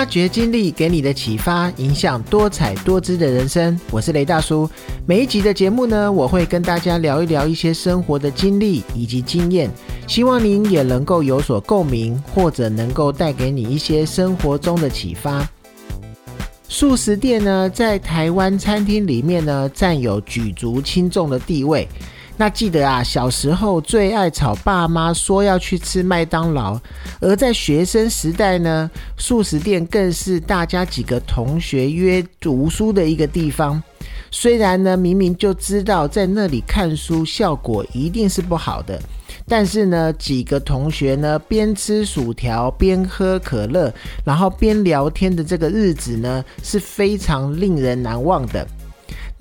发掘经历给你的启发，影响多彩多姿的人生。我是雷大叔。每一集的节目呢，我会跟大家聊一聊一些生活的经历以及经验，希望您也能够有所共鸣，或者能够带给你一些生活中的启发。素食店呢，在台湾餐厅里面呢，占有举足轻重的地位。那记得啊，小时候最爱吵爸妈说要去吃麦当劳，而在学生时代呢，素食店更是大家几个同学约读书的一个地方。虽然呢，明明就知道在那里看书效果一定是不好的，但是呢，几个同学呢边吃薯条边喝可乐，然后边聊天的这个日子呢，是非常令人难忘的。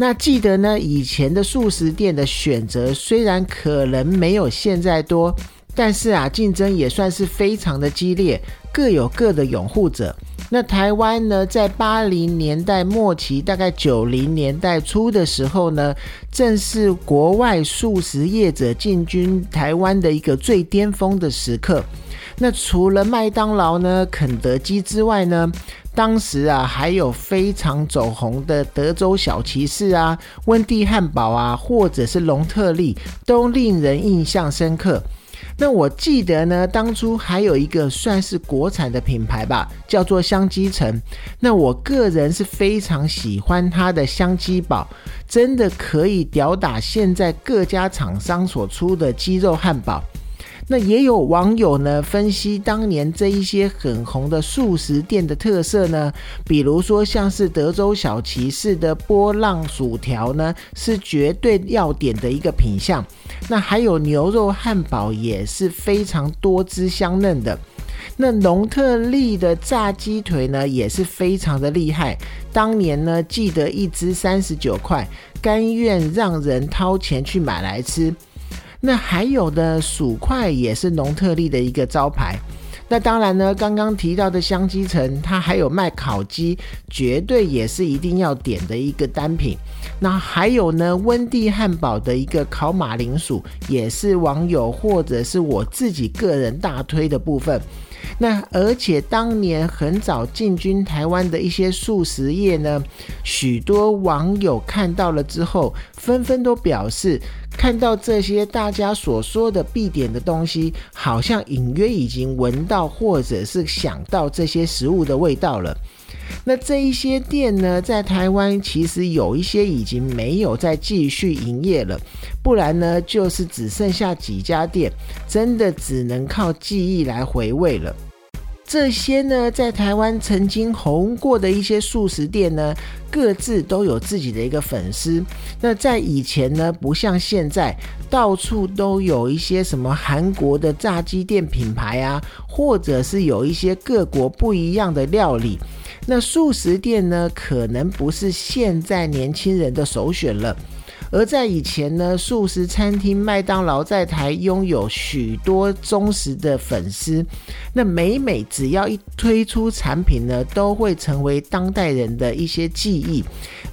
那记得呢，以前的素食店的选择虽然可能没有现在多，但是啊，竞争也算是非常的激烈，各有各的拥护者。那台湾呢，在八零年代末期，大概九零年代初的时候呢，正是国外素食业者进军台湾的一个最巅峰的时刻。那除了麦当劳呢、肯德基之外呢？当时啊，还有非常走红的德州小骑士啊、温蒂汉堡啊，或者是隆特利，都令人印象深刻。那我记得呢，当初还有一个算是国产的品牌吧，叫做香鸡城。那我个人是非常喜欢它的香鸡堡，真的可以吊打现在各家厂商所出的鸡肉汉堡。那也有网友呢分析当年这一些很红的素食店的特色呢，比如说像是德州小骑士的波浪薯条呢，是绝对要点的一个品相。那还有牛肉汉堡也是非常多汁香嫩的。那隆特利的炸鸡腿呢也是非常的厉害，当年呢记得一只三十九块，甘愿让人掏钱去买来吃。那还有的薯块也是农特利的一个招牌。那当然呢，刚刚提到的香鸡城，它还有卖烤鸡，绝对也是一定要点的一个单品。那还有呢，温蒂汉堡的一个烤马铃薯，也是网友或者是我自己个人大推的部分。那而且当年很早进军台湾的一些素食业呢，许多网友看到了之后，纷纷都表示，看到这些大家所说的必点的东西，好像隐约已经闻到或者是想到这些食物的味道了。那这一些店呢，在台湾其实有一些已经没有再继续营业了，不然呢，就是只剩下几家店，真的只能靠记忆来回味了。这些呢，在台湾曾经红过的一些素食店呢，各自都有自己的一个粉丝。那在以前呢，不像现在，到处都有一些什么韩国的炸鸡店品牌啊，或者是有一些各国不一样的料理。那素食店呢，可能不是现在年轻人的首选了。而在以前呢，素食餐厅麦当劳在台拥有许多忠实的粉丝。那每每只要一推出产品呢，都会成为当代人的一些记忆。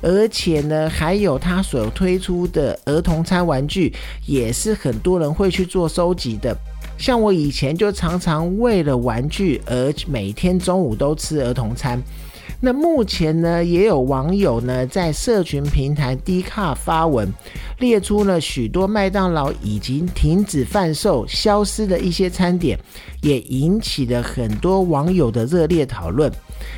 而且呢，还有他所推出的儿童餐玩具，也是很多人会去做收集的。像我以前就常常为了玩具而每天中午都吃儿童餐。那目前呢，也有网友呢在社群平台 D 卡发文，列出了许多麦当劳已经停止贩售、消失的一些餐点，也引起了很多网友的热烈讨论。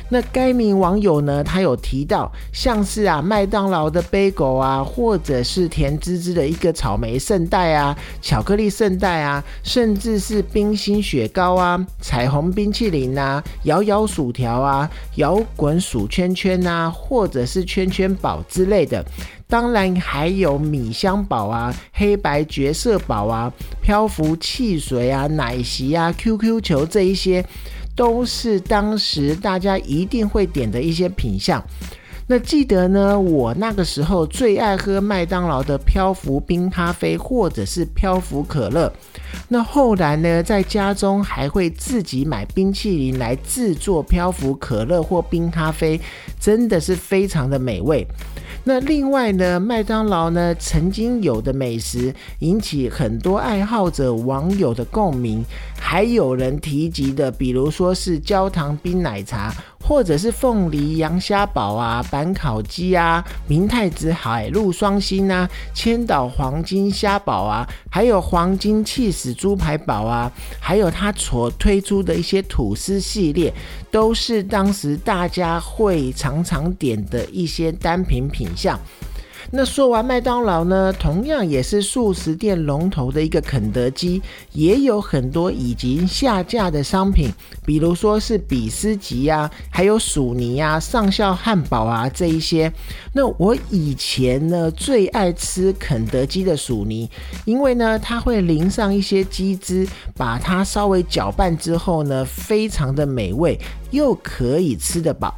那该名网友呢，他有提到，像是啊麦当劳的杯狗啊，或者是甜滋滋的一个草莓圣代啊、巧克力圣代啊，甚至是冰心雪糕啊、彩虹冰淇淋啊、摇摇薯条啊、摇滚薯圈圈啊，或者是圈圈宝之类的。当然还有米香宝啊、黑白角色宝啊、漂浮汽水啊、奶昔啊、QQ 球这一些。都是当时大家一定会点的一些品相。那记得呢，我那个时候最爱喝麦当劳的漂浮冰咖啡，或者是漂浮可乐。那后来呢，在家中还会自己买冰淇淋来制作漂浮可乐或冰咖啡，真的是非常的美味。那另外呢，麦当劳呢曾经有的美食引起很多爱好者网友的共鸣，还有人提及的，比如说是焦糖冰奶茶，或者是凤梨羊虾堡啊、板烤鸡啊、明太子海陆双星啊、千岛黄金虾堡啊，还有黄金气死猪排堡啊，还有他所推出的一些吐司系列，都是当时大家会常常点的一些单品品项。那说完麦当劳呢，同样也是素食店龙头的一个肯德基，也有很多已经下架的商品，比如说是比斯吉呀，还有薯泥呀、上校汉堡啊这一些。那我以前呢最爱吃肯德基的薯泥，因为呢它会淋上一些鸡汁，把它稍微搅拌之后呢，非常的美味，又可以吃得饱。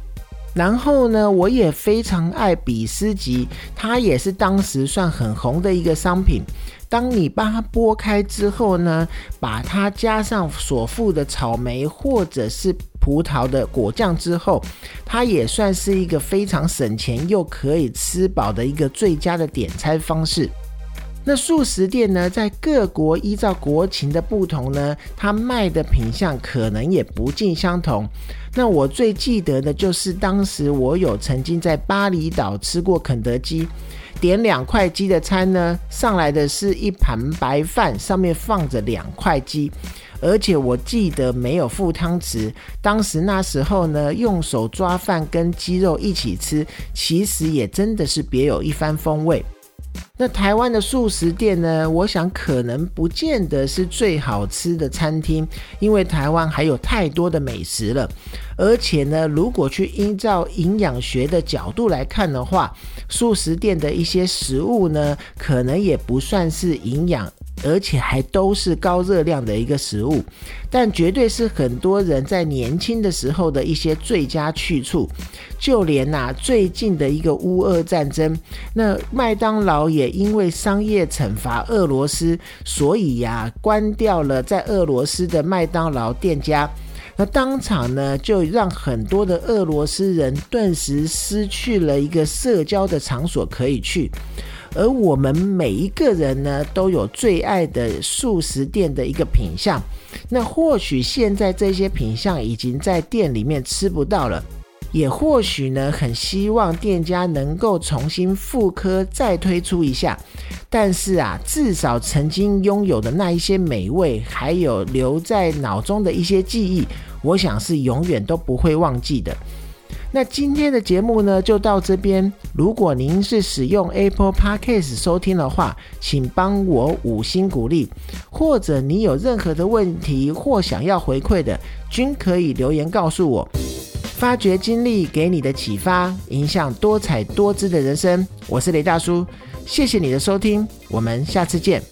然后呢，我也非常爱比斯吉，它也是当时算很红的一个商品。当你把它剥开之后呢，把它加上所附的草莓或者是葡萄的果酱之后，它也算是一个非常省钱又可以吃饱的一个最佳的点餐方式。那素食店呢，在各国依照国情的不同呢，它卖的品相可能也不尽相同。那我最记得的就是当时我有曾经在巴厘岛吃过肯德基，点两块鸡的餐呢，上来的是一盘白饭，上面放着两块鸡，而且我记得没有附汤匙。当时那时候呢，用手抓饭跟鸡肉一起吃，其实也真的是别有一番风味。那台湾的素食店呢？我想可能不见得是最好吃的餐厅，因为台湾还有太多的美食了。而且呢，如果去依照营养学的角度来看的话，素食店的一些食物呢，可能也不算是营养。而且还都是高热量的一个食物，但绝对是很多人在年轻的时候的一些最佳去处。就连呐最近的一个乌俄战争，那麦当劳也因为商业惩罚俄罗斯，所以呀关掉了在俄罗斯的麦当劳店家。那当场呢就让很多的俄罗斯人顿时失去了一个社交的场所可以去。而我们每一个人呢，都有最爱的素食店的一个品相。那或许现在这些品相已经在店里面吃不到了，也或许呢，很希望店家能够重新复刻，再推出一下。但是啊，至少曾经拥有的那一些美味，还有留在脑中的一些记忆，我想是永远都不会忘记的。那今天的节目呢，就到这边。如果您是使用 Apple Podcast 收听的话，请帮我五星鼓励，或者你有任何的问题或想要回馈的，均可以留言告诉我。发掘经历给你的启发，影响多彩多姿的人生。我是雷大叔，谢谢你的收听，我们下次见。